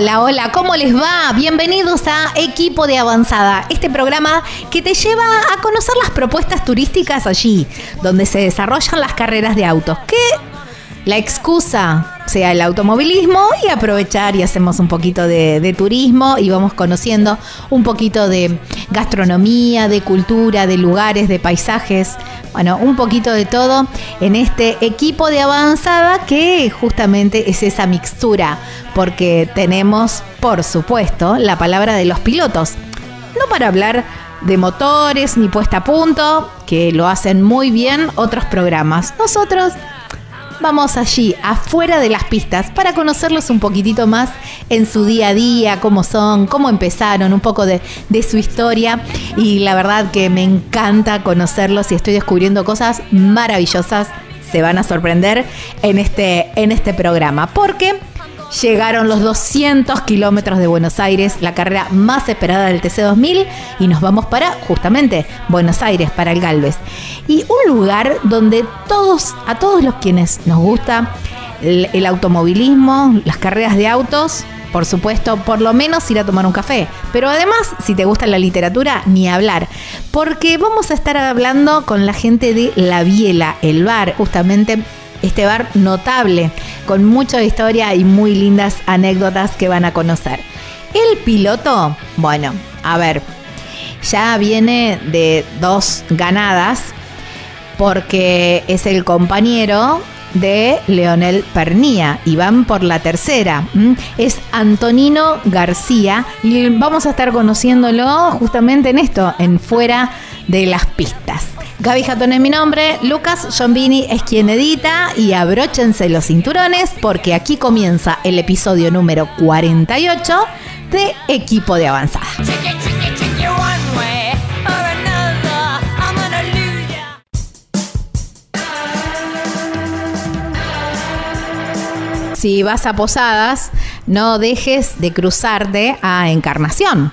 Hola, hola, ¿cómo les va? Bienvenidos a Equipo de Avanzada, este programa que te lleva a conocer las propuestas turísticas allí, donde se desarrollan las carreras de autos. Que la excusa sea el automovilismo y aprovechar y hacemos un poquito de, turismo y vamos conociendo un poquito de gastronomía, de cultura, de lugares, de paisajes, bueno, un poquito de todo en este equipo de avanzada que justamente es esa mixtura, porque tenemos, por supuesto, la palabra de los pilotos, no para hablar de motores ni puesta a punto, que lo hacen muy bien otros programas. Nosotros vamos allí, afuera de las pistas, para conocerlos un poquitito más en su día a día, cómo son, cómo empezaron, un poco de, su historia. Y la verdad que me encanta conocerlos y estoy descubriendo cosas maravillosas. Se van a sorprender en este, en este programa. Porque Llegaron los 200 kilómetros de Buenos Aires, la carrera más esperada del TC2000, y nos vamos para justamente Buenos Aires, para el Galvez. Y un lugar donde todos, a todos los quienes nos gusta el, automovilismo, las carreras de autos, por supuesto, por lo menos ir a tomar un café. Pero además, si te gusta la literatura, ni hablar. Porque vamos a estar hablando con la gente de La Biela, el bar, justamente este bar notable, con mucha historia y muy lindas anécdotas que van a conocer. El piloto, bueno, a ver, ya viene de dos ganadas porque es el compañero de Leonel Pernía y van por la tercera. Es Antonino García y vamos a estar conociéndolo justamente en esto, en Fuera de las Pistas. Gaby Jatón es mi nombre, Lucas Giombini es quien edita y abróchense los cinturones porque aquí comienza el episodio número 48 de Equipo de Avanzada. Si vas a Posadas, no dejes de cruzarte a Encarnación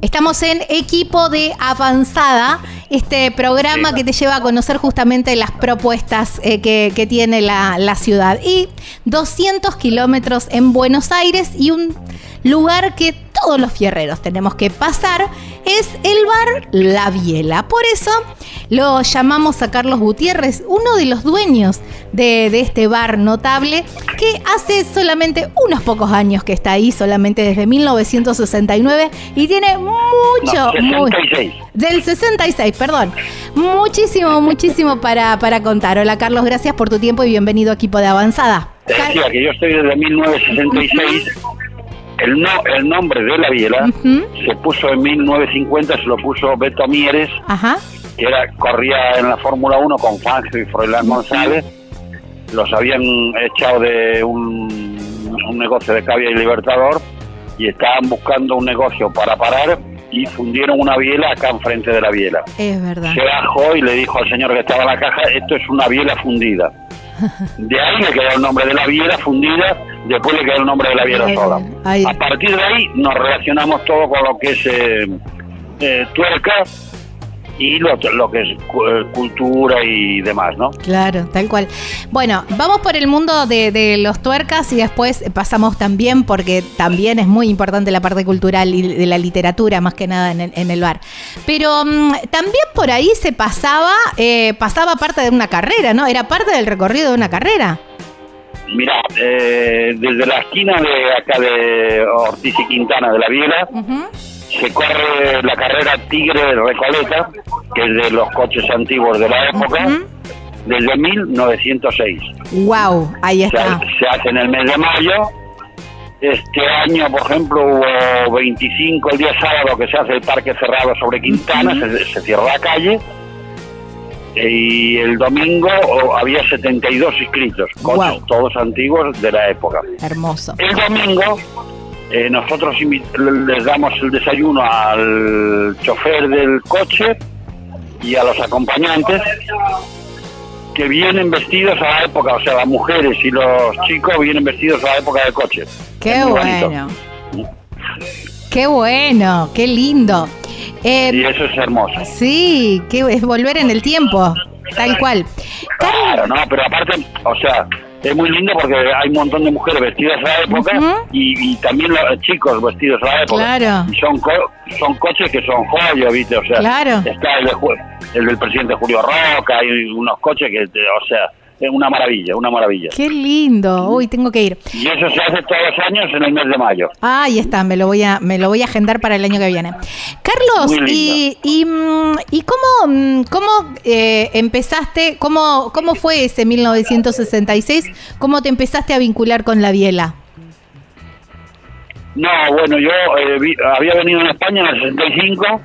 Estamos en equipo de avanzada, este programa que te lleva a conocer justamente las propuestas eh, que, tiene la, la ciudad. Y 200 kilómetros en Buenos Aires y un lugar que todos los fierreros tenemos que pasar, es el bar La Biela. Por eso lo llamamos a Carlos Gutiérrez, uno de los dueños de, este bar notable, que hace solamente unos pocos años que está ahí, solamente desde 1969, y tiene mucho... 66. del 66, perdón. Muchísimo, muchísimo para, para contar. Hola Carlos, gracias por tu tiempo y bienvenido a Equipo de Avanzada. decía que yo estoy desde 1966 el, no, el nombre de la biela se puso en 1950, se lo puso Beto Mieres, que era, corría en la Fórmula 1 con Fangio y Froilán González. Los habían echado de un, negocio de Cavia y Libertador y estaban buscando un negocio para parar y fundieron una biela acá enfrente de la biela. Es verdad. Se bajó y le dijo al señor que estaba en la caja, esto es una biela fundida. De ahí le quedó el nombre de la biela fundida, después le quedó el nombre de la biela sola. A partir de ahí nos relacionamos todo con lo que es eh, eh, tuerca y lo, que es eh, cultura y demás, ¿no? Claro, tal cual. Bueno, vamos por el mundo de, los tuercas y después pasamos también, porque también es muy importante la parte cultural y de la literatura, más que nada en el, bar. Pero mm, también por ahí se pasaba, eh, pasaba parte de una carrera, ¿no? Era parte del recorrido de una carrera. Mira, eh, desde la esquina de acá de Ortiz y Quintana de la Viela, se corre la carrera Tigre Recoleta, que es de los coches antiguos de la época, desde 1906. ¡Wow! Ahí está. Se, hace en el mes de mayo. Este año, por ejemplo, hubo 25 el día sábado que se hace el parque cerrado sobre Quintana, se, cierra la calle y el domingo había 72 inscritos, coches todos antiguos de la época. Hermoso. El domingo eh, nosotros les damos el desayuno al chofer del coche y a los acompañantes que vienen vestidos a la época, o sea, las mujeres y los chicos vienen vestidos a la época del coche. Qué bueno. Qué bueno, qué lindo. Eh, y eso es hermoso. Sí, que es volver en el tiempo, tal cual. Claro, no, pero aparte, o sea, es muy lindo porque hay un montón de mujeres vestidas a la época y, también los chicos vestidos a la época. Claro. Y son, son coches que son joyos, ¿viste? O sea, claro. está el, el del presidente Julio Roca, hay unos coches que, o sea, es una maravilla, una maravilla. Qué lindo. Uy, tengo que ir. Y eso se hace todos los años en el mes de mayo. Ah, ahí está, me lo voy a me lo voy a agendar para el año que viene. Carlos, y, y, mm, y, cómo mm, cómo eh, empezaste, cómo cómo fue ese 1966? ¿Cómo te empezaste a vincular con la biela? No, bueno, yo eh, había venido en España en el 65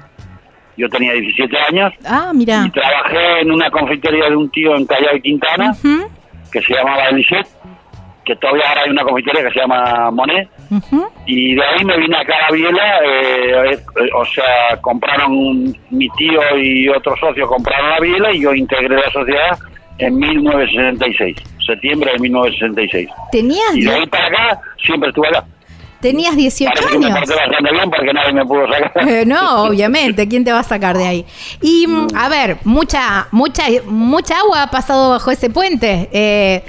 yo tenía 17 años. Ah, mira. Y trabajé en una confitería de un tío en Callao y Quintana, que se llamaba Elisette, que todavía ahora hay una confitería que se llama Monet. Y de ahí me vine acá a Biela, eh, eh, o sea, compraron mi tío y otro socio compraron la Biela y yo integré la sociedad en 1966, septiembre de 1966. ¿Tenías? Y de ahí para acá siempre estuve acá. Tenías 18 años. porque nadie me pudo sacar. Eh, no, obviamente, ¿quién te va a sacar de ahí? Y mm, a ver, mucha mucha mucha agua ha pasado bajo ese puente. Eh,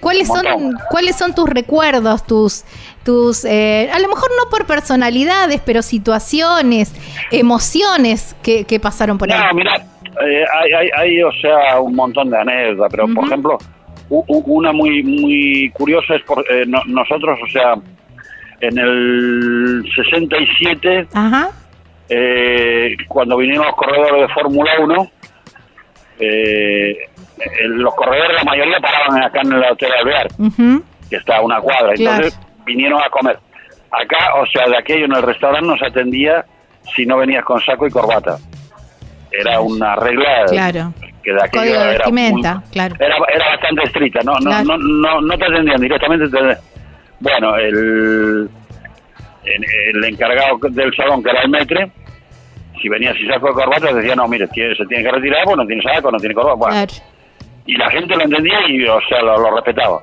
cuáles son cuáles son tus recuerdos, tus tus eh, a lo mejor no por personalidades, pero situaciones, emociones que, pasaron por ahí? No, mira, hay, hay, o sea, un montón de anécdotas, pero por ejemplo, una muy muy curiosa es por nosotros, o sea, en el 67, eh, cuando vinieron los corredores de Fórmula 1, eh, los corredores, la mayoría paraban acá en el Hotel Alvear, que está a una cuadra. Entonces vinieron a comer. Acá, o sea, de aquello en el restaurante no se atendía si no venías con saco y corbata. Era una regla que de aquello era, claro. era, bastante estricta. No, no, no, no, no te atendían directamente. Te, bueno, el, el encargado del salón, que era el metre, si venía sin saco de corbata, decía, no, mire, se tiene que retirar, pues no tiene saco, no tiene corbata. Y la gente lo entendía y, o sea, lo, respetaba.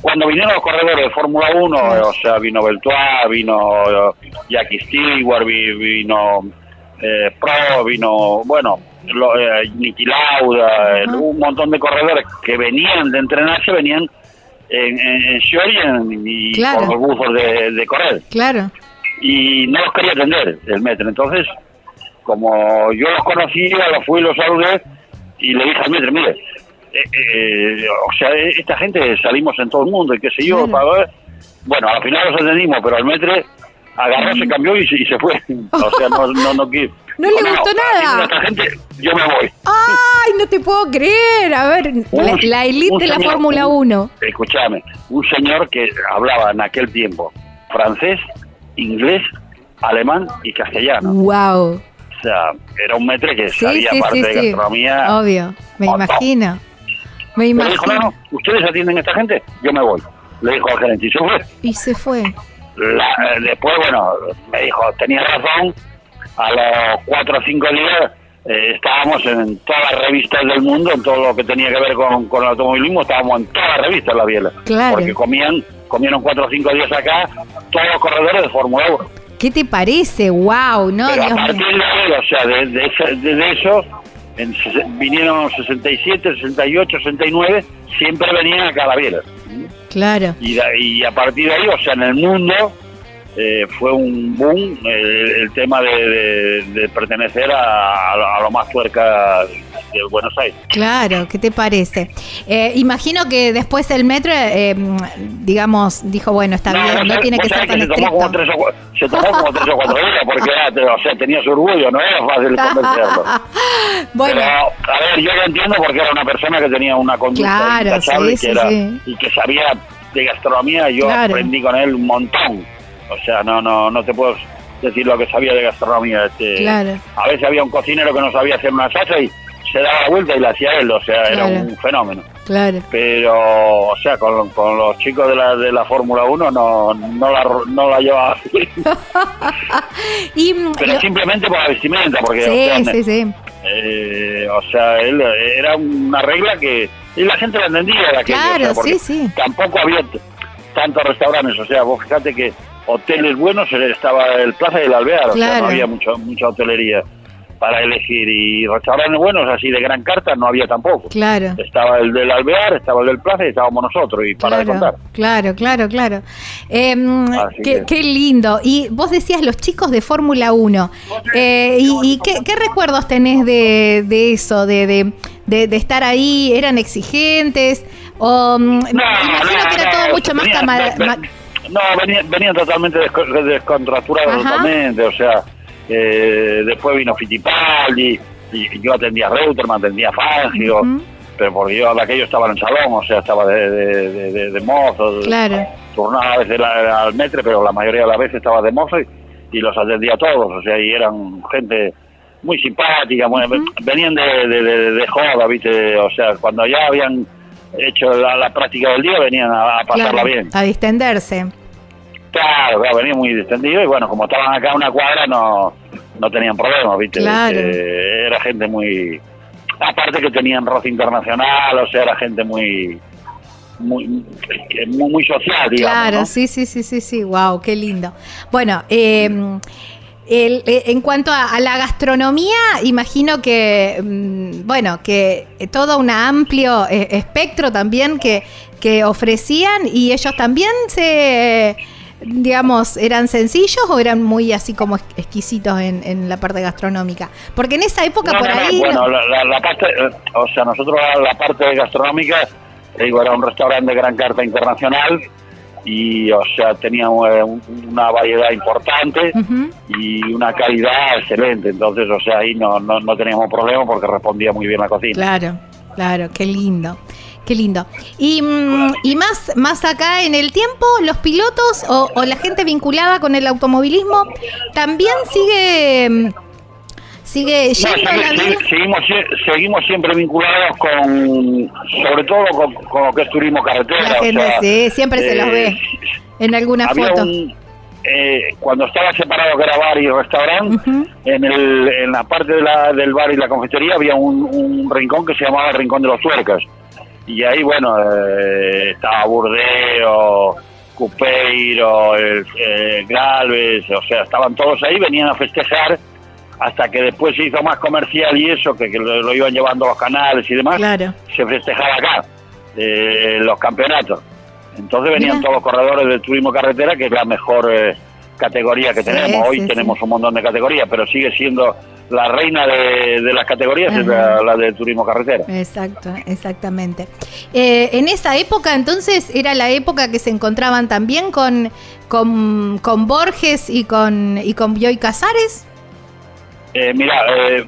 Cuando vinieron los corredores de Fórmula 1, o sea, vino Beltois, vino Jackie Stewart, vino eh, Pro, vino, bueno, lo, eh, Niki Lauda, un montón de corredores que venían de entrenarse, venían en, en, y con los buzos de, de, correr. Claro. Y no los quería atender el metro. Entonces, como yo los conocía, los fui, los saludé y le dije al metro, mire, eh, eh, o sea, esta gente salimos en todo el mundo y qué sé yo. Para Bueno, al final los atendimos, pero el metro agarró, se cambió y, se fue. o sea, no, no, no, no le gustó nada. Gente, yo me voy. Ay, no te puedo creer. A ver, la, elite de la Fórmula 1. Escúchame, un señor que hablaba en aquel tiempo francés, inglés, alemán y castellano. Wow. O sea, era un metre que sabía parte de gastronomía. Obvio, me imagino. Me imagino. Dijo, no, ¿ustedes atienden a esta gente? Yo me voy. Le dijo al gerente y se fue. Y se fue. Eh, después, bueno, me dijo, tenía razón, a los cuatro o cinco días eh, estábamos en todas las revistas del mundo, en todo lo que tenía que ver con, con el automovilismo, estábamos en todas las revistas la biela. Claro. Porque comían, comieron cuatro o cinco días acá todos los corredores de Fórmula 1. ¿Qué te parece? ¡Wow! ¿no? Pero a partir de o sea, de, eso, en, vinieron 67, 68, 69, siempre venían acá a la biela. Claro. Y, y a partir de ahí, o sea, en el mundo eh, fue un boom el tema de, pertenecer a, lo más tuerca Buenos Aires. Claro, ¿qué te parece? Eh, imagino que después el metro, eh, digamos, dijo, bueno, está bien, no tiene que ser tan estricto. Se tomó como tres o, cuatro días, porque era, o sea, tenía su orgullo, no era fácil convencerlo. bueno. Pero, a ver, yo lo entiendo porque era una persona que tenía una conducta claro, y, que era, y que sabía de gastronomía, yo aprendí con él un montón. O sea, no, no, no te puedo decir lo que sabía de gastronomía. Este, A veces había un cocinero que no sabía hacer una salsa y se daba la vuelta y la hacía él, o sea, era un fenómeno. Claro. Pero, o sea, con, con los chicos de la, de la Fórmula 1 no, no, la, no la llevaba así. y, Pero simplemente por la vestimenta, porque... Sí, sí, sí. Eh, o sea, él, era una regla que... Y la gente la entendía. La claro, sí, sí. Tampoco había tantos restaurantes, o sea, vos fíjate que hoteles buenos estaba el Plaza del Alvear, o sea, no había mucho, mucha hotelería para elegir y restaurantes buenos así de gran carta no había tampoco. Claro. Estaba el del Alvear, estaba el del Plaza y estábamos nosotros y para claro, de contar. Claro, claro, claro. Em, qué, lindo. Y vos decías los chicos de Fórmula 1. Eh, ¿Y, qué, recuerdos tenés de, de eso, de, de, de, estar ahí? ¿Eran exigentes? O, mm, imagino que era todo mucho más... no, venían, totalmente descontracturados totalmente, o sea eh, después vino Fittipaldi, y yo atendía a Reuterman, atendía a Fangio, pero porque yo de aquello estaba en el salón, o sea, estaba de, de, de, mozo, claro. turnaba a veces al metre, pero la mayoría de las veces estaba de mozo y, los atendía a todos, o sea, y eran gente muy simpática, venían de, de, joda, ¿viste? O sea, cuando ya habían hecho la, práctica del día, venían a, pasarla bien. A distenderse. Claro, venía muy distendido y bueno, como estaban acá a una cuadra no, no tenían problemas, ¿viste? Este, era gente muy... Aparte que tenían roce internacional, o sea, era gente muy... Muy, muy, social, digamos. Claro, sí, sí, sí, sí, sí, wow, qué lindo. Bueno, em, el, eh, en cuanto a, la gastronomía, imagino que, mm, bueno, que todo un amplio eh, espectro también que, que ofrecían y ellos también se digamos, eran sencillos o eran muy así como exquisitos en, en la parte gastronómica? Porque en esa época por ahí... bueno, la, parte, o sea, nosotros la parte gastronómica, digo, era un restaurante de gran carta internacional y, o sea, tenía eh, una variedad importante y una calidad excelente. Entonces, o sea, ahí no, no, no teníamos problema porque respondía muy bien la cocina. Claro, claro, qué lindo. Qué lindo. Y, mm, y, más, más acá en el tiempo, los pilotos o, la gente vinculada con el automovilismo también sigue mm, sigue yendo la seguimos, seguimos siempre vinculados con, sobre todo con, lo que es turismo carretera. sí, siempre se los ve eh, en alguna foto. Eh, cuando estaba separado que era bar y restaurante, en, el, en la parte de la, del bar y la confitería había un, un rincón que se llamaba el Rincón de los Tuercas y ahí, bueno, eh, estaba Burdeo, Cupeiro, el, eh, Galvez, o sea, estaban todos ahí, venían a festejar hasta que después se hizo más comercial y eso, que, lo, iban llevando los canales y demás, se festejaba acá, eh, los campeonatos. Entonces venían todos los corredores del turismo carretera, que es la mejor eh, categoría que tenemos. Hoy tenemos un montón de categorías, pero sigue siendo la reina de, las categorías, es la, de turismo carretera. Exacto, exactamente. Eh, en esa época, entonces, era la época que se encontraban también con, con, Borges y con, y con Bioy Casares. Eh, mira, eh,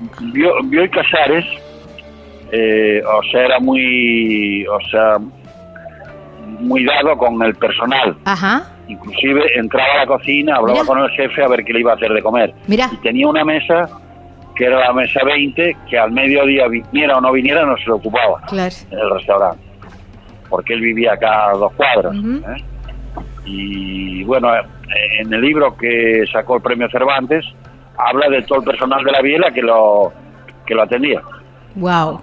Bioy Casares, eh, o sea, era muy, o sea, muy dado con el personal. Ajá. Inclusive entraba a la cocina, hablaba con el jefe a ver qué le iba a hacer de comer. Mira. Y tenía una mesa que era la mesa 20, que al mediodía viniera o no viniera no se lo ocupaba en el restaurante. Porque él vivía acá a dos cuadras. ¿eh? Y bueno, en el libro que sacó el premio Cervantes, habla de todo el personal de la biela que lo, que lo atendía. ¡Wow!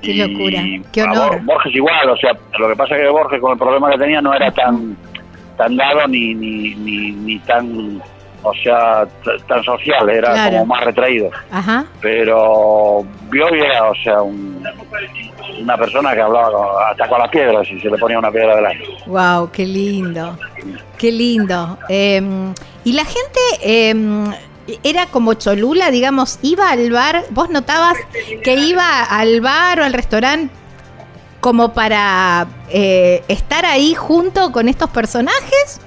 ¡Qué locura! ¡Qué honor! Borges igual, o sea, lo que pasa es que Borges con el problema que tenía no era tan tan dado ni, ni, ni, tan o sea, tan social, era como más retraído. Ajá. Pero vio era, o sea, una persona que hablaba hasta con las piedras y se le ponía una piedra delante. Wow, qué lindo, qué lindo. Em, y la gente, eh, era como Cholula, digamos, iba al bar, vos notabas que iba al bar o al restaurante como para eh, estar ahí junto con estos personajes.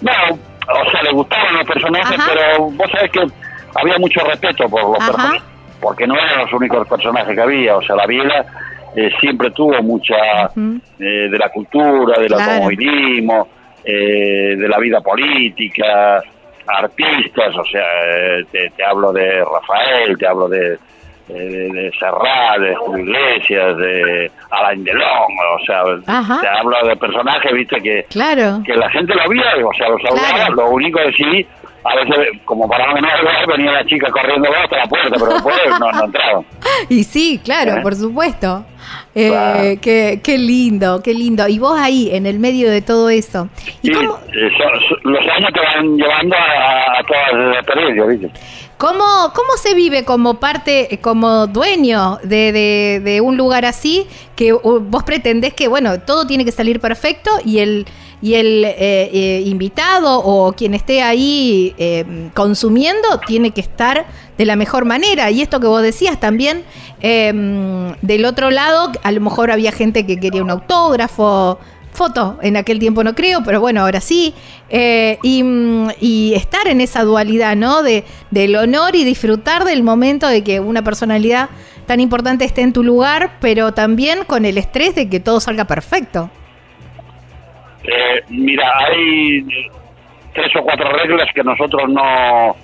No, o sea, le gustaban los personajes, pero vos sabés que había mucho respeto por los personajes, porque no eran los únicos personajes que había, o sea, la Biela eh, siempre tuvo mucha eh, de la cultura, del automovilismo, eh, de la vida política, artistas, o sea, te, hablo de Rafael, te hablo de, de, Serrat, de Julio Iglesias, de Alain Delon, o sea, te hablo de personajes, viste, que, claro. que la gente lo veía, o sea, los saludaba, lo único que sí, a veces, como para no venía la chica corriendo hasta la puerta, pero después no, no entraban. Y sí, claro, por supuesto. Eh, qué, lindo, qué lindo. Y vos ahí, en el medio de todo eso. ¿Y sí, eh, los años te van llevando a, a todas las ¿viste? ¿Cómo, ¿Cómo se vive como parte, como dueño de, de, un lugar así, que vos pretendés que, bueno, todo tiene que salir perfecto y el, y el eh, eh, invitado o quien esté ahí eh, consumiendo tiene que estar de la mejor manera? Y esto que vos decías también, em, del otro lado, a lo mejor había gente que quería un autógrafo, foto, en aquel tiempo no creo, pero bueno, ahora sí. Eh, y, estar en esa dualidad, ¿no? De, del honor y disfrutar del momento de que una personalidad tan importante esté en tu lugar, pero también con el estrés de que todo salga perfecto. Eh, mira, hay tres o cuatro reglas que nosotros no,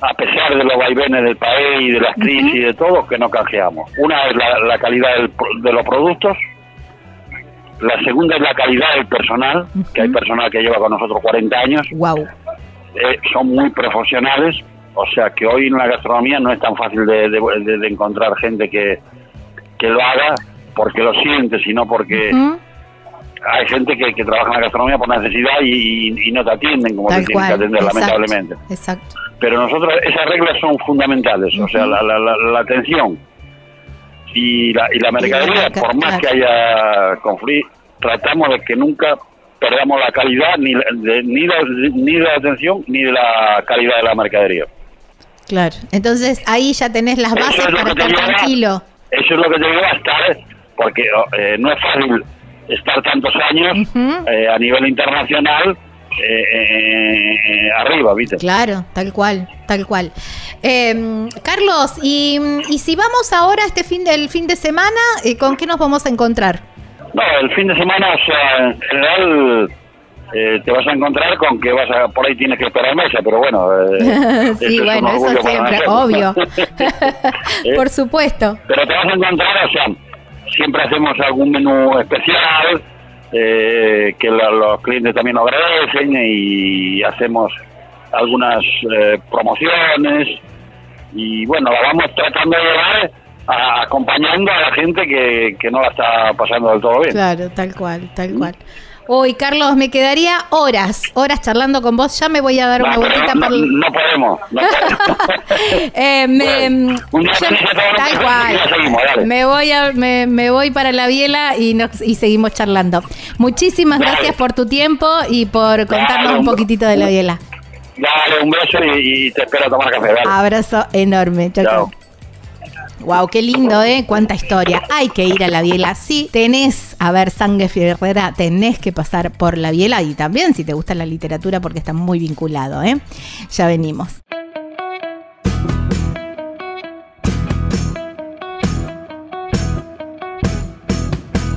a pesar de los vaivenes del país, de las crisis y de todo, que no canjeamos. Una es la, calidad de los productos, la segunda es la calidad del personal, que hay personal que lleva con nosotros 40 años. Wow. Eh, son muy profesionales, o sea que hoy en la gastronomía no es tan fácil de, encontrar gente que, que, lo haga porque lo siente, sino porque hay gente que, trabaja en la gastronomía por necesidad y, no te atienden como te tienen que atender, lamentablemente. Exacto. Pero nosotros, esas reglas son fundamentales, o sea, la, la, la atención y la, y la mercadería, por más que haya conflicto, tratamos de que nunca perdamos la calidad ni, de, ni, la, ni de la atención ni de la calidad de la mercadería. Claro, entonces ahí ya tenés las bases para estar tranquilo. Eso es lo que te lleva a estar, porque eh, no es fácil estar tantos años eh, a nivel internacional eh, eh, arriba, ¿viste? Claro, tal cual, tal cual. Em, Carlos, y, si vamos ahora este fin del fin de semana, eh, ¿con qué nos vamos a encontrar? No, el fin de semana, o sea, en general te vas a encontrar con que vas a, por ahí tienes que esperar mesa, pero bueno. sí, bueno, eso siempre, obvio. por supuesto. Pero te vas a encontrar, o sea, siempre hacemos algún menú especial eh, que los clientes también agradecen y hacemos algunas eh, promociones y bueno, la vamos tratando de llevar acompañando a la gente que, que no la está pasando del todo bien. Claro, tal cual, tal cual. Uy, Carlos, me quedaría horas, horas charlando con vos. Ya me voy a dar una vueltita no, No, podemos. Eh, me, tal cual. Me voy, a, me, me, voy para la biela y, nos, y seguimos charlando. Muchísimas gracias por tu tiempo y por contarnos un, poquitito de la biela. Dale, un beso y, te espero a tomar café. Abrazo enorme. chao. chao. Wow, qué lindo, ¿eh? Cuánta historia. Hay que ir a la biela. Sí, tenés a ver Sangre Ferrera, tenés que pasar por la biela y también si te gusta la literatura porque está muy vinculado, ¿eh? Ya venimos.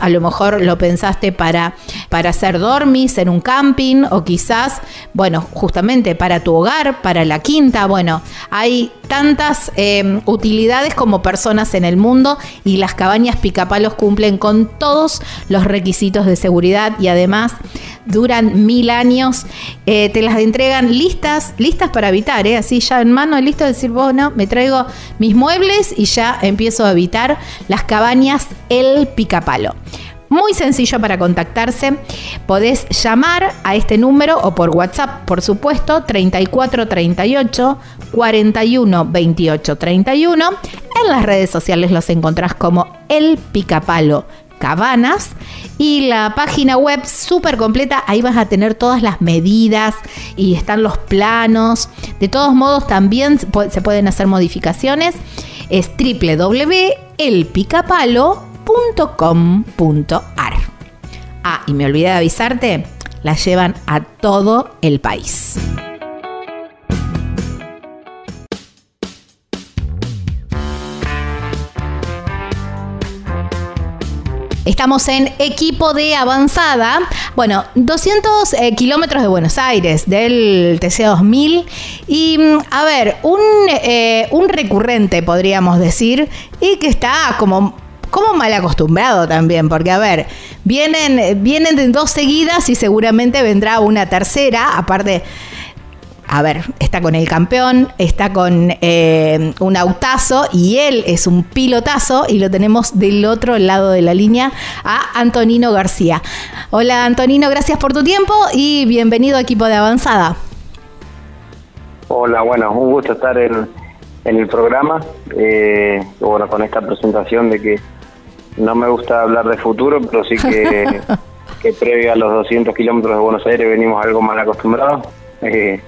a lo mejor lo pensaste para, para hacer dormis en un camping o quizás, bueno, justamente para tu hogar, para la quinta. Bueno, hay tantas em, utilidades como personas en el mundo y las cabañas picapalos cumplen con todos los requisitos de seguridad y además duran mil años. Eh, te las entregan listas, listas para habitar, ¿eh? así ya en mano, listo de decir, bueno, me traigo mis muebles y ya empiezo a habitar las cabañas El Picapalo. Muy sencillo para contactarse. Podés llamar a este número o por WhatsApp, por supuesto, 3438 41 28 31. En las redes sociales los encontrás como El Picapalo Cabanas y la página web súper completa, ahí vas a tener todas las medidas y están los planos. De todos modos también se pueden hacer modificaciones. Es www.elpicapalo.com.ar. Ah, y me olvidé de avisarte, la llevan a todo el país. Estamos en equipo de avanzada. Bueno, 200 eh, kilómetros de Buenos Aires, del TC2000. Y, mm, a ver, un, eh, un recurrente, podríamos decir, y que está como como mal acostumbrado también, porque a ver, vienen, vienen de dos seguidas y seguramente vendrá una tercera, aparte a ver, está con el campeón, está con eh, un autazo y él es un pilotazo y lo tenemos del otro lado de la línea a Antonino García. Hola Antonino, gracias por tu tiempo y bienvenido a equipo de avanzada. Hola, bueno, un gusto estar en, el programa. Eh, bueno, con esta presentación de que no me gusta hablar de futuro, pero sí que, que previo a los 200 kilómetros de Buenos Aires venimos algo mal acostumbrados. Eh,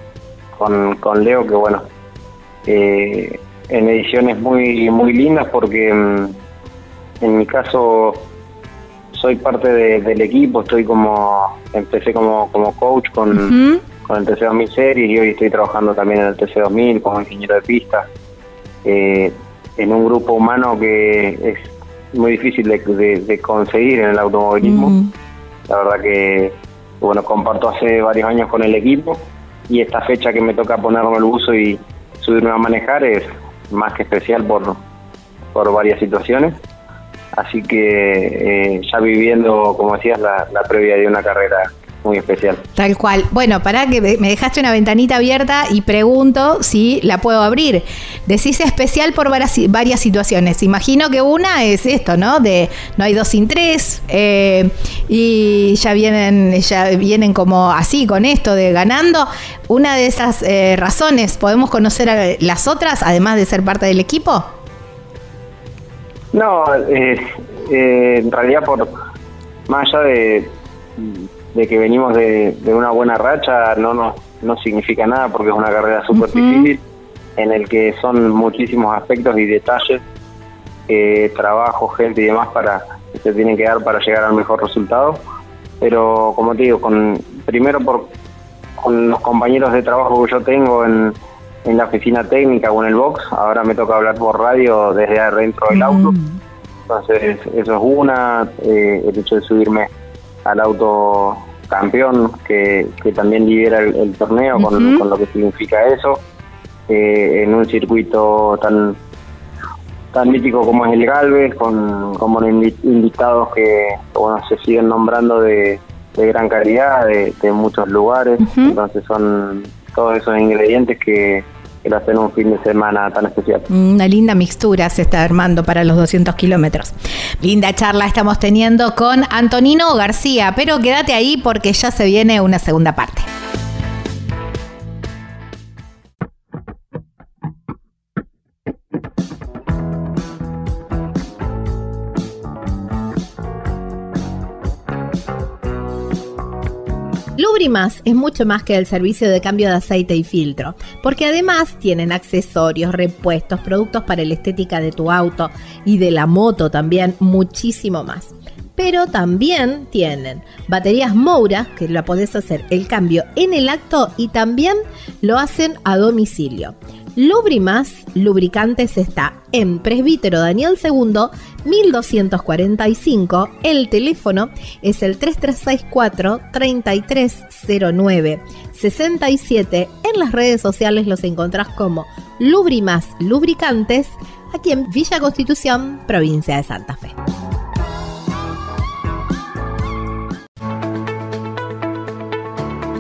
con, con Leo, que bueno, eh, en ediciones muy, muy lindas porque mm, en, mi caso soy parte del equipo, estoy como, empecé como, como coach con, con el TC2000 Series y hoy estoy trabajando también en el TC2000 como ingeniero de pista, eh, en un grupo humano que es muy difícil de, conseguir en el automovilismo. La verdad que, bueno, comparto hace varios años con el equipo y esta fecha que me toca ponerme el buzo y subirme a manejar es más que especial por, por varias situaciones. Así que eh, ya viviendo, como decías, la, la previa de una carrera muy especial. Tal cual. Bueno, para que me dejaste una ventanita abierta y pregunto si la puedo abrir. Decís especial por varias, varias situaciones. Imagino que una es esto, ¿no? De no hay dos sin tres eh, y ya vienen, ya vienen como así con esto de ganando. Una de esas eh, razones, ¿podemos conocer a las otras, además de ser parte del equipo? No, eh, en realidad por más allá de de que venimos de, una buena racha no, no, no significa nada porque es una carrera súper difícil en el que son muchísimos aspectos y detalles, eh, trabajo, gente y demás para que se tienen que dar para llegar al mejor resultado. Pero como te digo, con primero por con los compañeros de trabajo que yo tengo en, en la oficina técnica o en el box, ahora me toca hablar por radio desde adentro del auto. Entonces, eso es una, eh, el hecho de subirme al auto campeón que, que también lidera el, torneo con, lo que significa eso eh, en un circuito tan tan mítico como es el Galvez con, como invitados que bueno se siguen nombrando de, gran calidad de, muchos lugares. Entonces son todos esos ingredientes que que un fin de semana tan especial. Una linda mixtura se está armando para los 200 kilómetros. Linda charla estamos teniendo con Antonino García, pero quédate ahí porque ya se viene una segunda parte. Lubrimas es mucho más que el servicio de cambio de aceite y filtro, porque además tienen accesorios, repuestos, productos para la estética de tu auto y de la moto también, muchísimo más pero también tienen baterías Moura, que la podés hacer el cambio en el acto y también lo hacen a domicilio. Lubrimas Lubricantes está en Presbítero Daniel II, 1245. El teléfono es el 3364 3309 67. En las redes sociales los encontrás como Lubrimas Lubricantes, aquí en Villa Constitución, provincia de Santa Fe.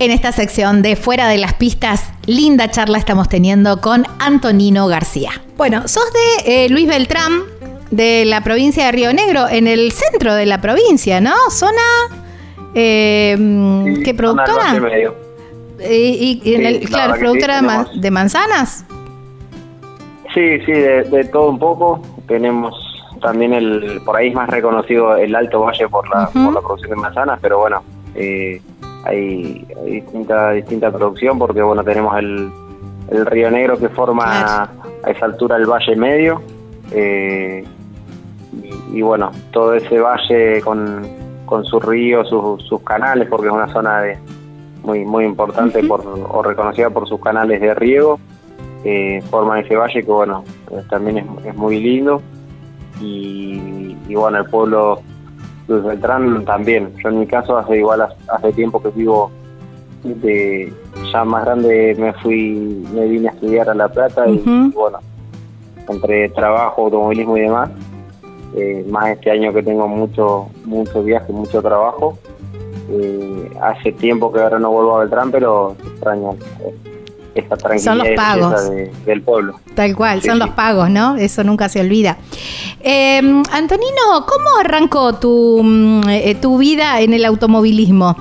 En esta sección de Fuera de las Pistas, linda charla estamos teniendo con Antonino García. Bueno, sos de eh, Luis Beltrán, de la provincia de Río Negro, en el centro de la provincia, ¿no? Zona... Eh, ¿Qué productora? y, en el, claro, productora de, manzanas. Sí, sí, de, todo un poco. Tenemos también el, por ahí es más reconocido el Alto Valle por la, por la producción de manzanas, pero bueno, eh, hay, distinta, distinta producción porque bueno tenemos el, el Río Negro que forma a esa altura el Valle Medio eh, y, bueno todo ese valle con, con sus ríos, sus, canales porque es una zona de muy muy importante por, o reconocida por sus canales de riego eh, forma ese valle que bueno también es, muy lindo. Y, y bueno el pueblo Luis Beltrán también. Yo en mi caso hace igual hace tiempo que vivo de ya más grande me fui me vine a estudiar a La Plata y, bueno entre trabajo, automovilismo y demás eh, más este año que tengo mucho mucho viaje, mucho trabajo eh, hace tiempo que ahora no vuelvo a Beltrán pero extraño tranquilidad son los pagos. del pueblo. Tal cual, son los pagos, ¿no? Eso nunca se olvida. Eh, Antonino, ¿cómo arrancó tu, mm, eh, tu vida en el automovilismo?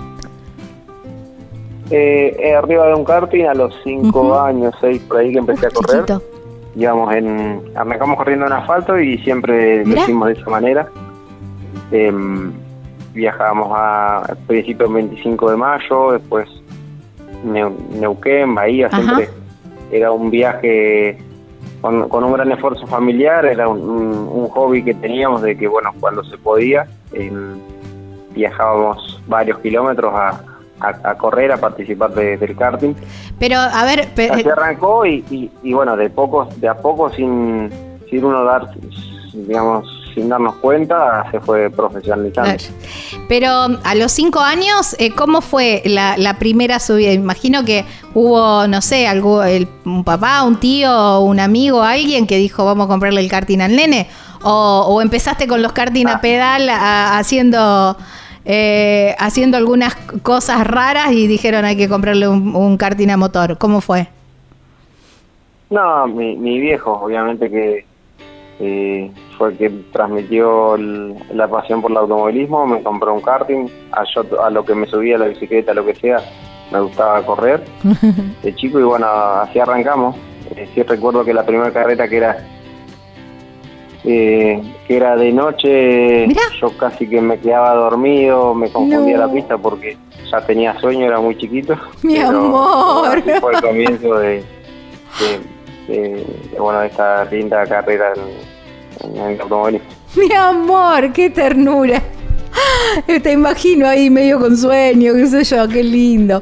Eh, arriba de un karting a los 5 años, 6 por ahí que empecé a correr. Digamos, en, arrancamos corriendo en asfalto y siempre lo hicimos de esa manera. Em, viajábamos a, al principio el 25 de mayo, después Neuquén, Bahía, siempre era un viaje con, un gran esfuerzo familiar, era un, hobby que teníamos de que, bueno, cuando se podía, viajábamos varios kilómetros a, correr, a participar del karting. Pero, a ver... Así arrancó y, y, bueno, de, poco, de a poco, sin, sin uno dar, digamos, sin darnos cuenta, se fue profesionalizando. Pero a los cinco años, eh, ¿cómo fue la, primera subida? Imagino que hubo, no sé, algo, un papá, un tío, un amigo, alguien que dijo, vamos a comprarle el karting al nene. O, empezaste con los karting a ah. pedal haciendo... Eh, haciendo algunas cosas raras y dijeron hay que comprarle un, un karting a motor. ¿Cómo fue? No, mi, mi viejo, obviamente que eh, fue el que transmitió la pasión por el automovilismo, me compró un karting, a, a lo que me subía a la bicicleta, lo que sea, me gustaba correr de chico y bueno, así arrancamos. Eh, sí recuerdo que la primera carrera que era eh, que era de noche, yo casi que me quedaba dormido, me confundía la pista porque ya tenía sueño, era muy chiquito. Mi amor. fue el comienzo de de, bueno, esta linda carrera en, el automovilismo. Mi amor, qué ternura. Te imagino ahí medio con sueño, qué sé yo, qué lindo.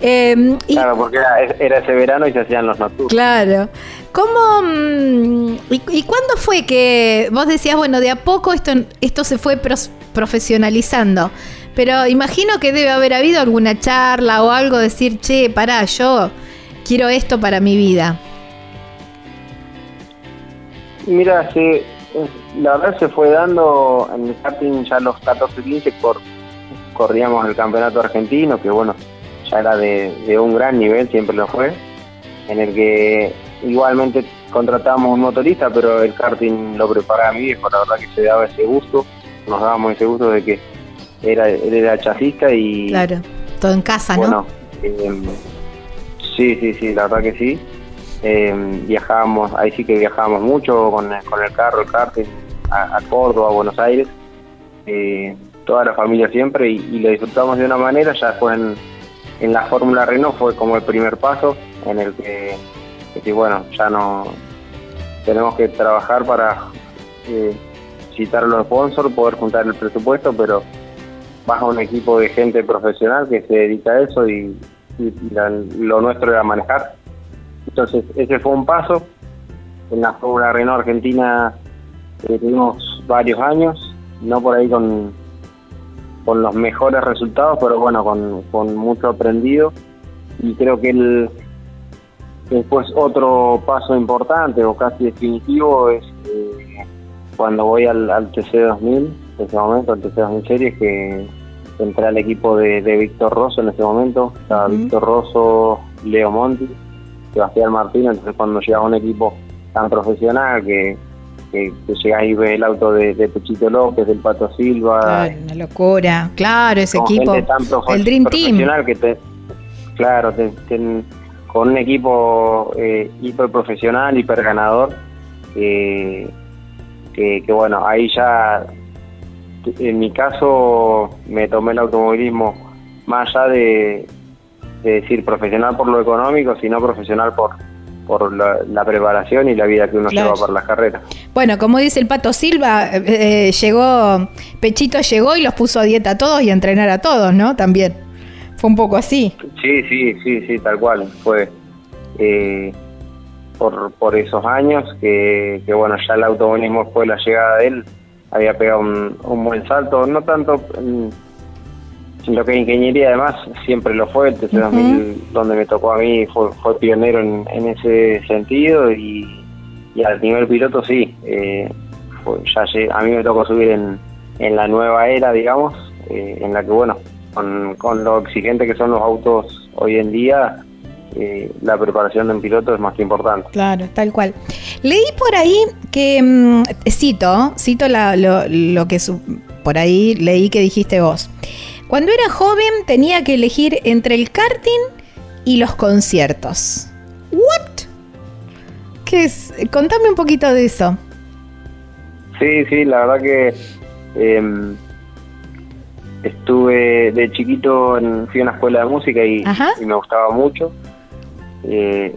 Em, claro, porque era, ese verano y se hacían los nocturnos. Claro. ¿Cómo mm, y, cuándo fue que vos decías, bueno, de a poco esto, esto se fue profesionalizando? Pero imagino que debe haber habido alguna charla o algo, decir, che, pará, yo quiero esto para mi vida. Mira, sí, la verdad se fue dando en el karting ya los 14-15 por corríamos el campeonato argentino, que bueno, ya era de, un gran nivel, siempre lo fue, en el que igualmente contratábamos un motorista, pero el karting lo preparaba a mí viejo, la verdad que se daba ese gusto, nos dábamos ese gusto de que era, él era chasista y... Claro, todo en casa, ¿no? Eh, sí, sí, sí, la verdad que sí. Eh, viajábamos, ahí sí que viajábamos mucho con, con el carro, el karting, a, Córdoba, a Buenos Aires, eh, toda la familia siempre, y, lo disfrutamos de una manera, ya después en, la Fórmula Renault fue como el primer paso, en el que, que bueno, ya no tenemos que trabajar para eh, citar los sponsors, poder juntar el presupuesto, pero bajo un equipo de gente profesional que se dedica a eso y, lo nuestro era manejar. Entonces, ese fue un paso. En la Fórmula Renault Argentina eh, tuvimos varios años, no por ahí con, con los mejores resultados, pero bueno, con, con mucho aprendido. Y creo que el, después otro paso importante o casi definitivo es eh, cuando voy al, al TC2000, en ese momento, al TC2000 Series, que entré al equipo de, Víctor Rosso en ese momento. Estaba Víctor Rosso, Leo Monti, Sebastián Martín. Entonces, cuando llega un equipo tan profesional que que, llega y ve el auto de, Pechito López, del Pato Silva. Claro, una locura. Claro, ese equipo. el Dream Team. Que te, claro, con un equipo eh, hiper profesional, hiper ganador. que, que bueno, ahí ya, en mi caso, me tomé el automovilismo más allá de, de decir profesional por lo económico, sino profesional por por la, preparación y la vida que uno lleva por las carreras. Bueno, como dice el Pato Silva, eh, eh, llegó, Pechito llegó y los puso a dieta a todos y a entrenar a todos, ¿no? También. Fue un poco así. Sí, sí, sí, sí, tal cual. Fue eh, por, por esos años que, que, bueno, ya el automovilismo fue la llegada de él, había pegado un, un buen salto, no tanto lo que ingeniería además siempre lo fue, el TC2000 donde me tocó a mí fue, fue pionero en, ese sentido y, al nivel piloto sí, eh, ya a mí me tocó subir en, en la nueva era, digamos, eh, en la que bueno, con, con lo exigente que son los autos hoy en día, eh, la preparación de un piloto es más que importante. Claro, tal cual. Leí por ahí que, mm, cito, cito lo, lo que por ahí leí que dijiste vos. Cuando era joven tenía que elegir entre el karting y los conciertos. ¿What? ¿Qué es? Contame un poquito de eso. Sí, sí, la verdad que em, estuve de chiquito, en, fui a una escuela de música y, me gustaba mucho. Eh,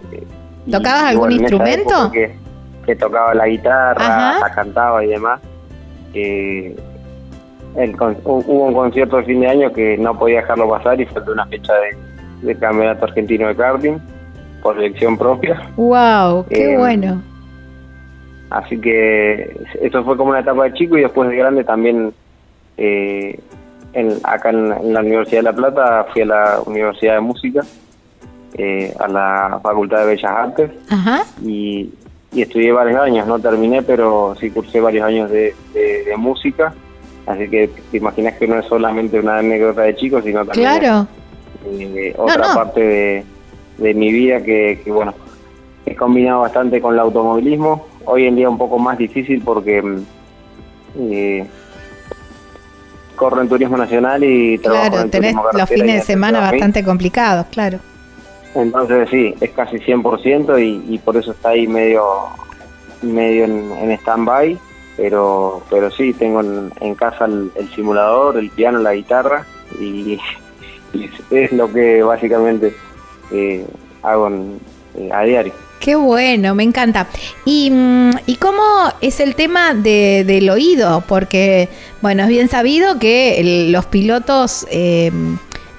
¿Tocabas algún instrumento? Que, tocaba la guitarra, cantaba y demás. Eh, hubo un concierto de fin de año que no podía dejarlo pasar y fue de una fecha de, campeonato argentino de karting por elección propia. ¡Wow! ¡Qué eh, bueno! Así que eso fue como una etapa de chico y después de grande también eh, acá en, la Universidad de La Plata fui a la Universidad de Música, eh, a la Facultad de Bellas Artes Y, estudié varios años, no terminé, pero sí cursé varios años de música Así que te imaginas que no es solamente una anécdota de chicos, sino también claro. Eh, otra parte de, mi vida que, bueno, he combinado bastante con el automovilismo. Hoy en día un poco más difícil porque mm, eh, corro en turismo nacional y trabajo claro, en tenés los fines de semana bastante complicados, claro. Entonces sí, es casi 100% y, y por eso está ahí medio medio en, en stand-by pero pero sí tengo en, casa el, simulador el piano la guitarra y, es lo que básicamente eh, hago eh, a diario Qué bueno, me encanta. ¿Y, mm, cómo es el tema del oído? Porque, bueno, es bien sabido que los pilotos eh,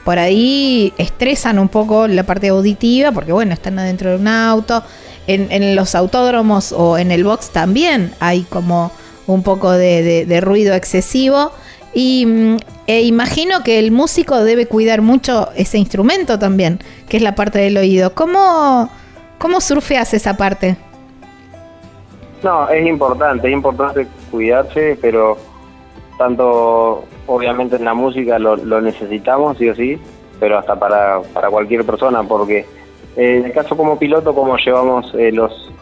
por ahí estresan un poco la parte auditiva, porque, bueno, están adentro de un auto. En, los autódromos o en el box también hay como un poco de, ruido excesivo. Y mm, e imagino que el músico debe cuidar mucho ese instrumento también, que es la parte del oído. ¿Cómo, cómo surfeas esa parte? No, es importante, es importante cuidarse, pero tanto obviamente en la música lo, necesitamos, sí o sí, pero hasta para, para cualquier persona, porque eh, en el caso como piloto, como llevamos eh, los,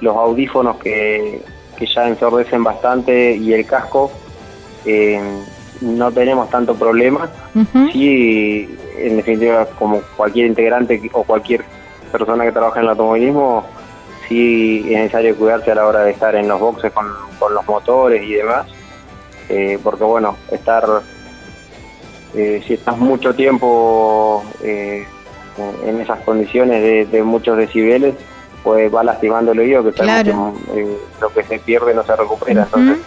los audífonos que, que ya ensordecen bastante y el casco, eh, no tenemos tanto problema. Sí, en definitiva, como cualquier integrante o cualquier persona que trabaja en el automovilismo, sí es necesario cuidarse a la hora de estar en los boxes con, los motores y demás, eh, porque bueno, estar, eh, si estás mucho tiempo eh, en esas condiciones de, muchos decibeles, pues va lastimando el oído, que lo que se pierde no se recupera. Entonces,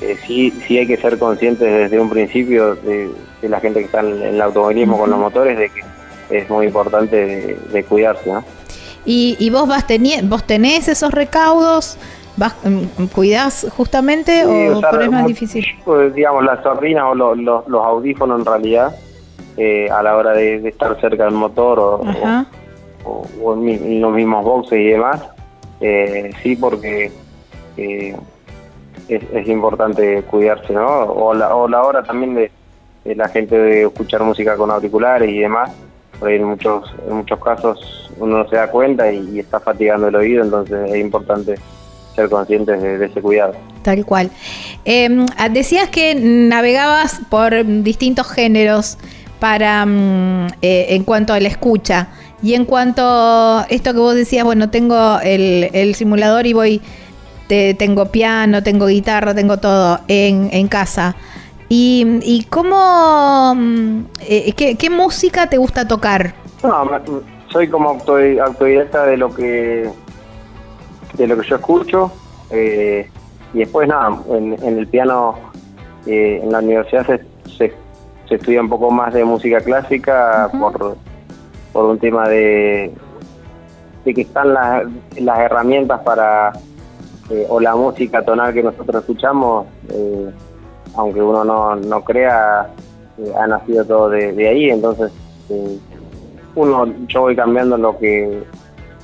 eh, sí, sí hay que ser conscientes desde un principio de, la gente que está en, el automovilismo con los motores de que es muy importante de, cuidarse, ¿no? ¿Y, vos vas vos tenés esos recaudos? ¿Vas, mm, ¿Cuidás justamente o por es más difícil? Pues, digamos, las sordinas o los audífonos en realidad, eh, a la hora de, estar cerca del motor o, o, en, los mismos boxes y demás, eh, sí, porque eh, es, importante cuidarse, ¿no? O la, o la hora también de, la gente de escuchar música con auriculares y demás. Por en muchos, en muchos casos uno no se da cuenta y, está fatigando el oído, entonces es importante ser conscientes de, ese cuidado. Tal cual. Em, decías que navegabas por distintos géneros para mm, eh, en cuanto a la escucha. Y en cuanto a esto que vos decías, bueno, tengo el, el simulador y voy tengo piano, tengo guitarra, tengo todo en, en casa. ¿Y, y cómo, mm, eh, qué, música te gusta tocar? No, soy como autodidacta de lo que de lo que yo escucho eh, y después nada, en, el piano eh, en la universidad se, se, estudia un poco más de música clásica por, por un tema de, de que están las, las herramientas para eh, o la música tonal que nosotros escuchamos, eh, aunque uno no, no crea, eh, ha nacido todo de, ahí, entonces uno yo voy cambiando lo que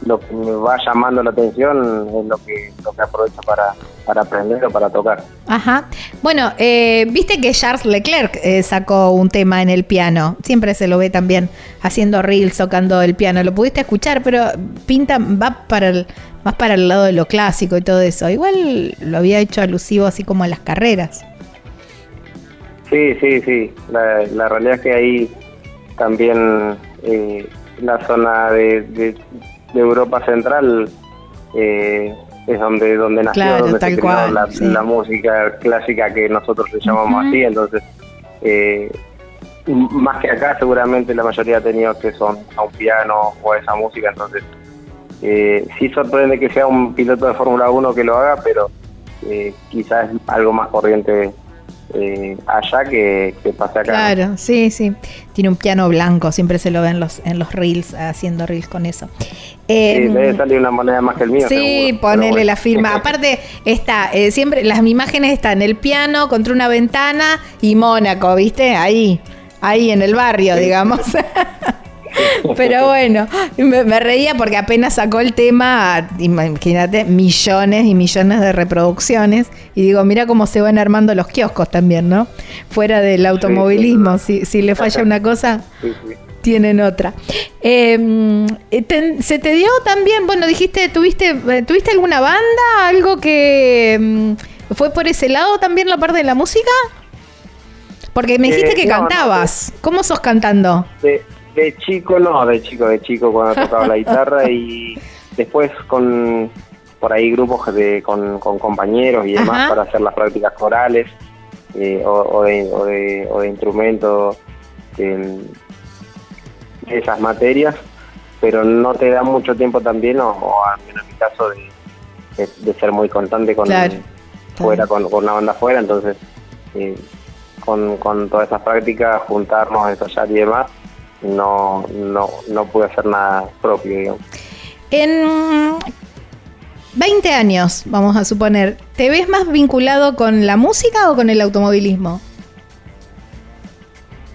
lo que me va llamando la atención es lo que lo que aprovecho para, para aprender o para tocar. Ajá. Bueno, viste que Charles Leclerc sacó un tema en el piano. Siempre se lo ve también haciendo reels, tocando el piano. Lo pudiste escuchar, pero pinta, va para el, más para el lado de lo clásico y todo eso. Igual lo había hecho alusivo así como a las carreras. Sí, sí, sí. La, realidad es que ahí también eh, la zona de, Europa Central eh, es donde donde nació donde se creó la, música clásica que nosotros le llamamos así. Entonces, eh, más que acá, seguramente la mayoría ha tenido acceso a un piano o a esa música. Entonces, eh, sí sorprende que sea un piloto de Fórmula 1 que lo haga, pero eh, quizás es algo más corriente eh, allá que, que pase acá. Claro, sí, sí. Tiene un piano blanco, siempre se lo ven los, en los reels, haciendo reels con eso. Eh, debe salir una moneda más que el mío. Sí, ponele la firma. Aparte, está, eh, siempre las imágenes están el piano contra una ventana y Mónaco, ¿viste? Ahí, ahí en el barrio, digamos. Pero bueno, me, reía porque apenas sacó el tema, imagínate, millones y millones de reproducciones. Y digo, mira cómo se van armando los kioscos también, ¿no? Fuera del automovilismo, si, si le falla una cosa, tienen otra. Em, eh, ¿Se te dio también, bueno, dijiste, tuviste, eh, ¿tuviste alguna banda? ¿Algo que em, fue por ese lado también la parte de la música? Porque me dijiste eh, que cantabas. ¿Cómo sos cantando? Sí. De chico no, de chico, de chico cuando tocaba la guitarra y después con por ahí grupos de, con, compañeros y demás para hacer las prácticas corales eh, o, de, o, de, instrumentos de esas materias. pero no te da mucho tiempo también, o, al menos en mi caso, de, de, ser muy constante con fuera, con, con una banda fuera, entonces eh, con, con todas esas prácticas, juntarnos, ensayar y demás, no, no, no pude hacer nada propio, digamos. En 20 años, vamos a suponer, ¿te ves más vinculado con la música o con el automovilismo?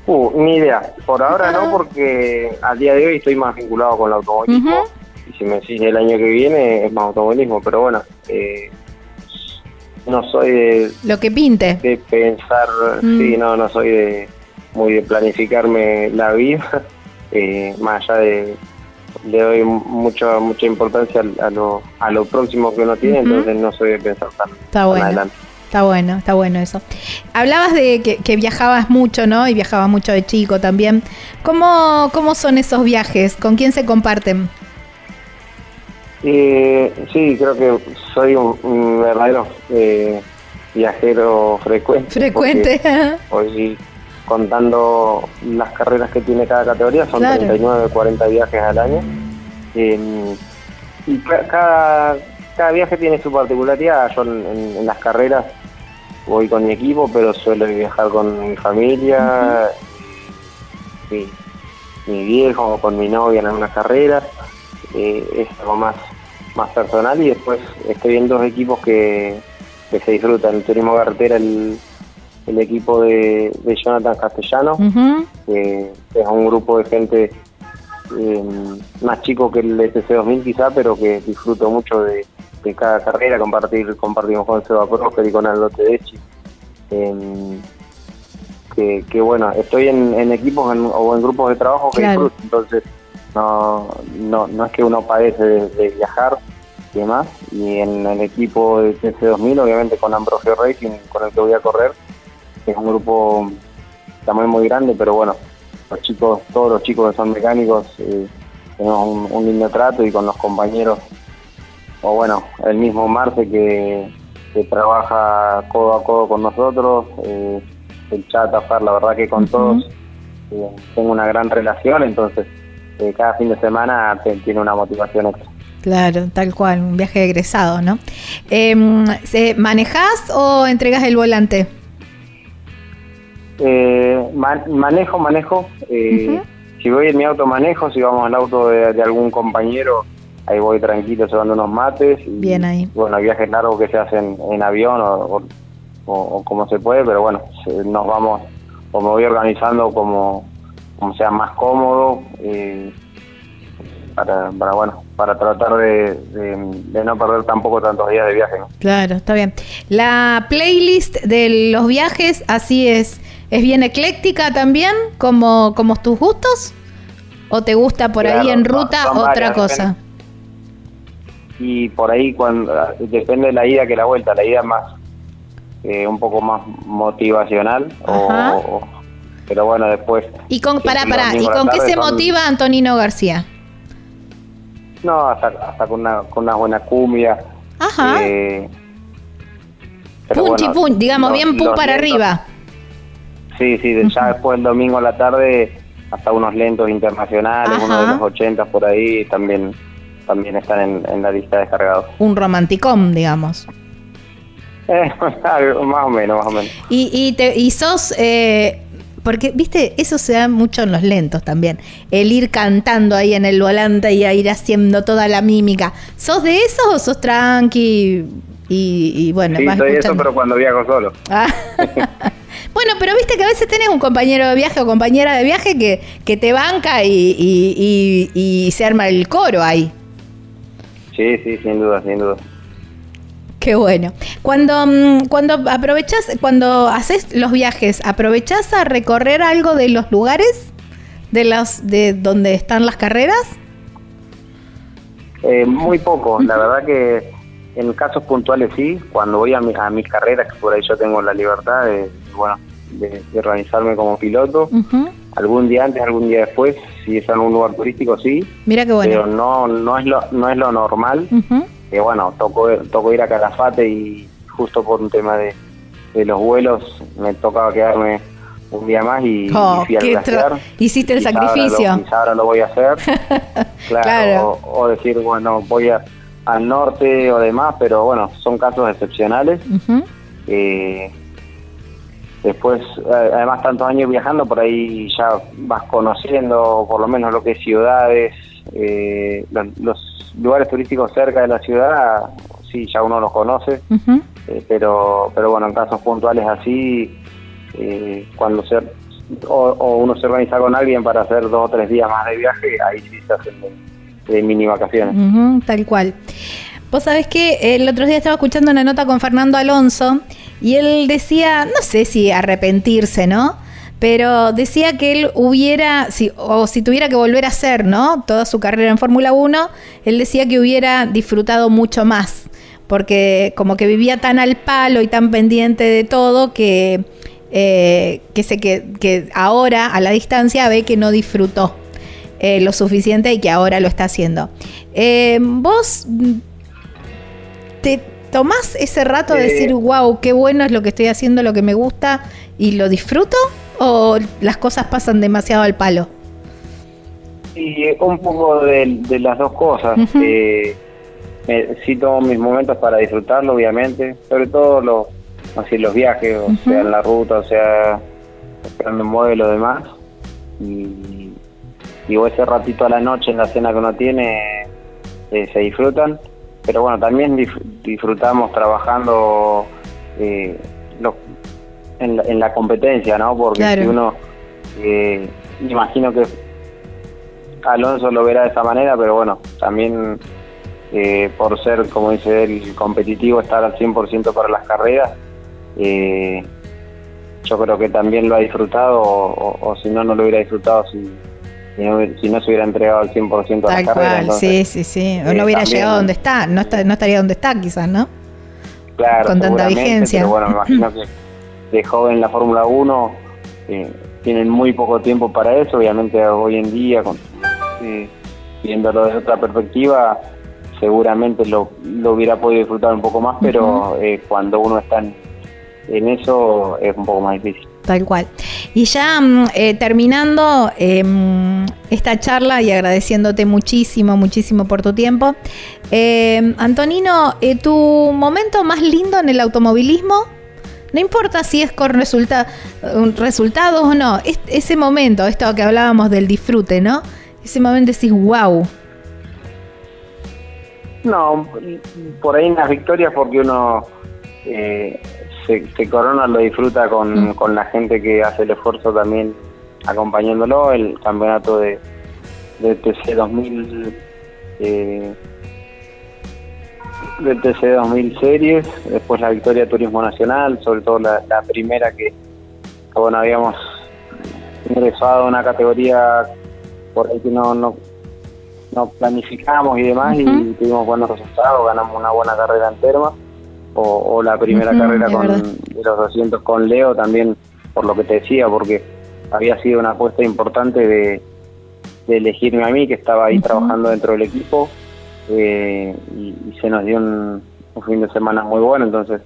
Uh, ni idea. Por ahora no, porque a día de hoy estoy más vinculado con el automovilismo. Y si me decís el año que viene, es más automovilismo. Pero bueno, eh, no soy de. Lo que pinte. De pensar. Mm. Sí, no, no soy de. Muy de planificarme la vida. Eh, más allá de. Le doy mucha mucha importancia a lo, a lo próximo que uno tiene, entonces no soy de pensar tan, Está bueno. adelante. Está bueno, está bueno eso. Hablabas de que, viajabas mucho, ¿no? Y viajabas mucho de chico también. ¿Cómo, cómo son esos viajes? ¿Con quién se comparten? Eh, sí, creo que soy un, verdadero eh, viajero frecuente. Frecuente. Hoy sí, contando las carreras que tiene cada categoría, son 39, 40 viajes al año. Eh, y cada cada viaje tiene su particularidad. Yo en, las carreras voy con mi equipo, pero suelo viajar con mi familia, mi, viejo o con mi novia en algunas carreras. Eh, es algo más, más personal y después estoy en dos equipos que, se disfrutan. El turismo carretera, el, equipo de, Jonathan Castellano, que es un grupo de gente eh, más chico que el SC 2000 quizá, pero que disfruto mucho de, cada carrera, compartir compartimos con Seba Prosper y con Aldo Tedeschi. Eh, que, bueno, estoy en, equipos o en grupos de trabajo que disfruto, entonces no, no, no es que uno padece de, viajar y demás, y en el equipo de TC2000, obviamente con Ambrosio Racing, con el que voy a correr, es un grupo también muy grande, pero bueno, los chicos, todos los chicos que son mecánicos, eh, tenemos un, lindo trato y con los compañeros, o bueno, el mismo Marce que, trabaja codo a codo con nosotros, eh, el chat a la verdad que con todos eh, tengo una gran relación, entonces cada fin de semana tiene una motivación extra. Claro, tal cual, un viaje egresado, ¿no? Eh, ¿Manejas o entregas el volante? Eh, manejo, manejo. Eh, si voy en mi auto, manejo. Si vamos al auto de, algún compañero, ahí voy tranquilo llevando unos mates. Bien ahí. Bueno, viajes largos que se hacen en avión o, o, como se puede, pero bueno, nos vamos o me voy organizando como, como sea más cómodo. Eh, para, para, bueno, para tratar de, no perder tampoco tantos días de viaje. Claro, está bien. La playlist de los viajes, así es, ¿Es bien ecléctica también, como, como tus gustos? ¿O te gusta por ahí en ruta otra cosa? Y por ahí cuando depende de la ida que la vuelta, la ida más eh, un poco más motivacional pero bueno después y con para para y con qué se motiva Antonino García no hasta, hasta con una con una buena cumbia ajá. eh, pum, digamos bien pum para arriba Sí, sí, ya después el domingo a la tarde hasta unos lentos internacionales, uno de los 80 por ahí, también también están en, la lista de descargados. Un romanticón, digamos. Eh, más o menos, más o menos. Y, y, te, y sos... Eh, porque, viste, eso se da mucho en los lentos también. El ir cantando ahí en el volante y ir haciendo toda la mímica. ¿Sos de esos o sos tranqui? Y, y bueno, sí, soy eso, pero cuando viajo solo. Ah. Bueno, pero viste que a veces tenés un compañero de viaje o compañera de viaje que, que te banca y, y, se arma el coro ahí. Sí, sí, sin duda, sin duda. Qué bueno. Cuando, mm, cuando aprovechas, cuando haces los viajes, ¿aprovechás a recorrer algo de los lugares de los de donde están las carreras? Eh, muy poco, la verdad que en casos puntuales sí, cuando voy a, a mis carreras, que por ahí yo tengo la libertad de, bueno, de, organizarme como piloto. Algún día antes, algún día después, si es en un lugar turístico, sí. Mira qué bueno. Pero no, no, es, lo, no es lo normal. Que bueno, toco, toco ir a Calafate y justo por un tema de, los vuelos me tocaba quedarme un día más y, oh, fui al Hiciste el sacrificio. Ahora lo, ahora lo voy a hacer. claro, O, decir, bueno, voy a, al norte o demás, pero bueno, son casos excepcionales. eh, después, eh, además, tantos años viajando, por ahí ya vas conociendo por lo menos lo que es ciudades, eh, los, lugares turísticos cerca de la ciudad, sí, ya uno los conoce, eh, pero, pero bueno, en casos puntuales así eh, cuando se, o, uno se organiza con alguien para hacer dos o tres días más de viaje, ahí sí se hacen de, mini vacaciones. tal cual. Vos sabés que el otro día estaba escuchando una nota con Fernando Alonso y él decía, no sé si arrepentirse, ¿no? Pero decía que él hubiera, si, o si tuviera que volver a hacer, ¿no? Toda su carrera en Fórmula 1, él decía que hubiera disfrutado mucho más, porque como que vivía tan al palo y tan pendiente de todo que eh, que, sé que, ahora a la distancia ve que no disfrutó eh, lo suficiente y que ahora lo está haciendo. Eh, ¿Vos te tomás ese rato de decir, wow, qué bueno es lo que estoy haciendo, lo que me gusta y lo disfruto? ¿O las cosas pasan demasiado al palo? Sí, un poco de, las dos cosas. sí tomo mis momentos para disfrutarlo, obviamente, sobre todo los así los viajes, o sea, en la ruta, o sea, esperando vuelo y lo demás. Y, y ese ratito a la noche en la cena que uno tiene eh, se disfrutan, pero bueno, también disfrutamos trabajando eh, en, la, competencia, ¿no? Porque si uno, eh, imagino que Alonso lo verá de esa manera, pero bueno, también eh, por ser, como dice él, competitivo, estar al 100% para las carreras, eh, yo creo que también lo ha disfrutado o, si no, no lo hubiera disfrutado si, si, no, se hubiera entregado al 100% a la carrera. sí, sí, sí. O no eh, hubiera llegado donde está, no, está, no estaría donde está quizás, ¿no? Claro, con tanta vigencia. Pero bueno, me imagino que de joven la Fórmula 1 eh, tienen muy poco tiempo para eso, obviamente hoy en día, con, eh, viéndolo desde otra perspectiva, seguramente lo, lo hubiera podido disfrutar un poco más, pero eh, cuando uno está en en eso es un poco más difícil. Tal cual. Y ya mm, eh, terminando em, esta charla y agradeciéndote muchísimo, muchísimo por tu tiempo. Em, Antonino, eh, ¿tu momento más lindo en el automovilismo? No importa si es con resulta resultados o no, ese momento, esto que hablábamos del disfrute, ¿no? Ese momento decís, wow. No, por ahí en las victorias porque uno eh, se, Corona lo disfruta con, mm. con, la gente que hace el esfuerzo también acompañándolo, el campeonato de, de TC 2000 eh, del TC 2000 series, después la victoria de Turismo Nacional, sobre todo la, primera que, bueno habíamos ingresado a una categoría por ahí que no, no, no planificamos y demás y tuvimos buenos resultados, ganamos una buena carrera en Terma o, la primera carrera con de los 200 con Leo también por lo que te decía porque había sido una apuesta importante de, elegirme a mí que estaba ahí trabajando dentro del equipo eh, y, se nos dio un, fin de semana muy bueno entonces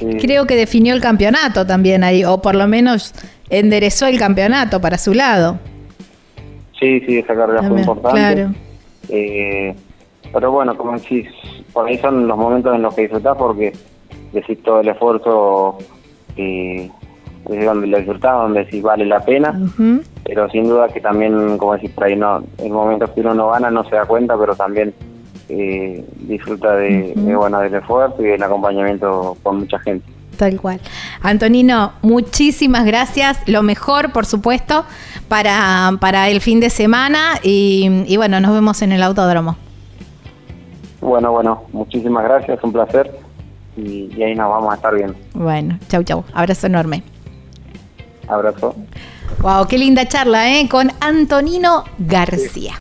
eh, creo que definió el campeonato también ahí o por lo menos enderezó el campeonato para su lado. Sí sí esa carrera fue importante. claro. Eh, pero bueno como decís por ahí son los momentos en los que disfrutás porque decís todo el esfuerzo y donde lo disfrutás, donde decís vale la pena, pero sin duda que también, como decís por ahí, no, en momentos que uno no gana no se da cuenta, pero también eh, disfruta de, bueno, del esfuerzo y del acompañamiento con mucha gente. Tal cual. Antonino, muchísimas gracias. Lo mejor, por supuesto, para, para el fin de semana y, y bueno, nos vemos en el autódromo. Bueno, bueno, muchísimas gracias, un placer y, ahí nos vamos a estar viendo. Bueno, chau, chau, abrazo enorme. Abrazo. Wow, qué linda charla, ¿eh? Con Antonino García.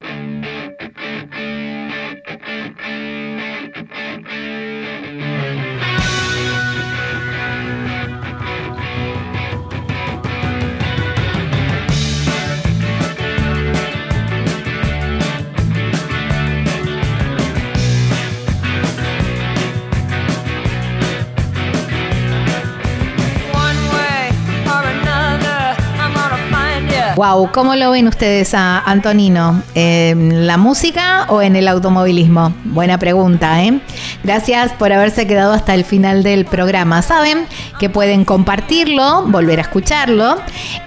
Wow, ¿cómo lo ven ustedes Antonino? ¿En la música o en el automovilismo? Buena pregunta, ¿eh? Gracias por haberse quedado hasta el final del programa. Saben que pueden compartirlo, volver a escucharlo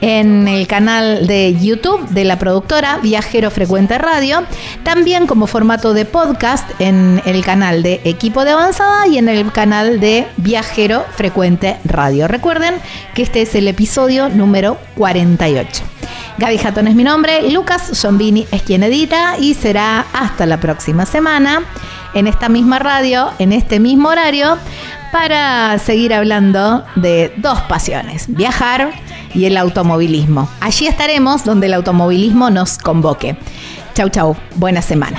en el canal de YouTube de la productora Viajero Frecuente Radio, también como formato de podcast en el canal de Equipo de Avanzada y en el canal de Viajero Frecuente Radio. Recuerden que este es el episodio número 48. Gaby Jatón es mi nombre, Lucas Zombini es quien edita y será hasta la próxima semana en esta misma radio, en este mismo horario, para seguir hablando de dos pasiones, viajar y el automovilismo. Allí estaremos donde el automovilismo nos convoque. Chau, chau, buena semana.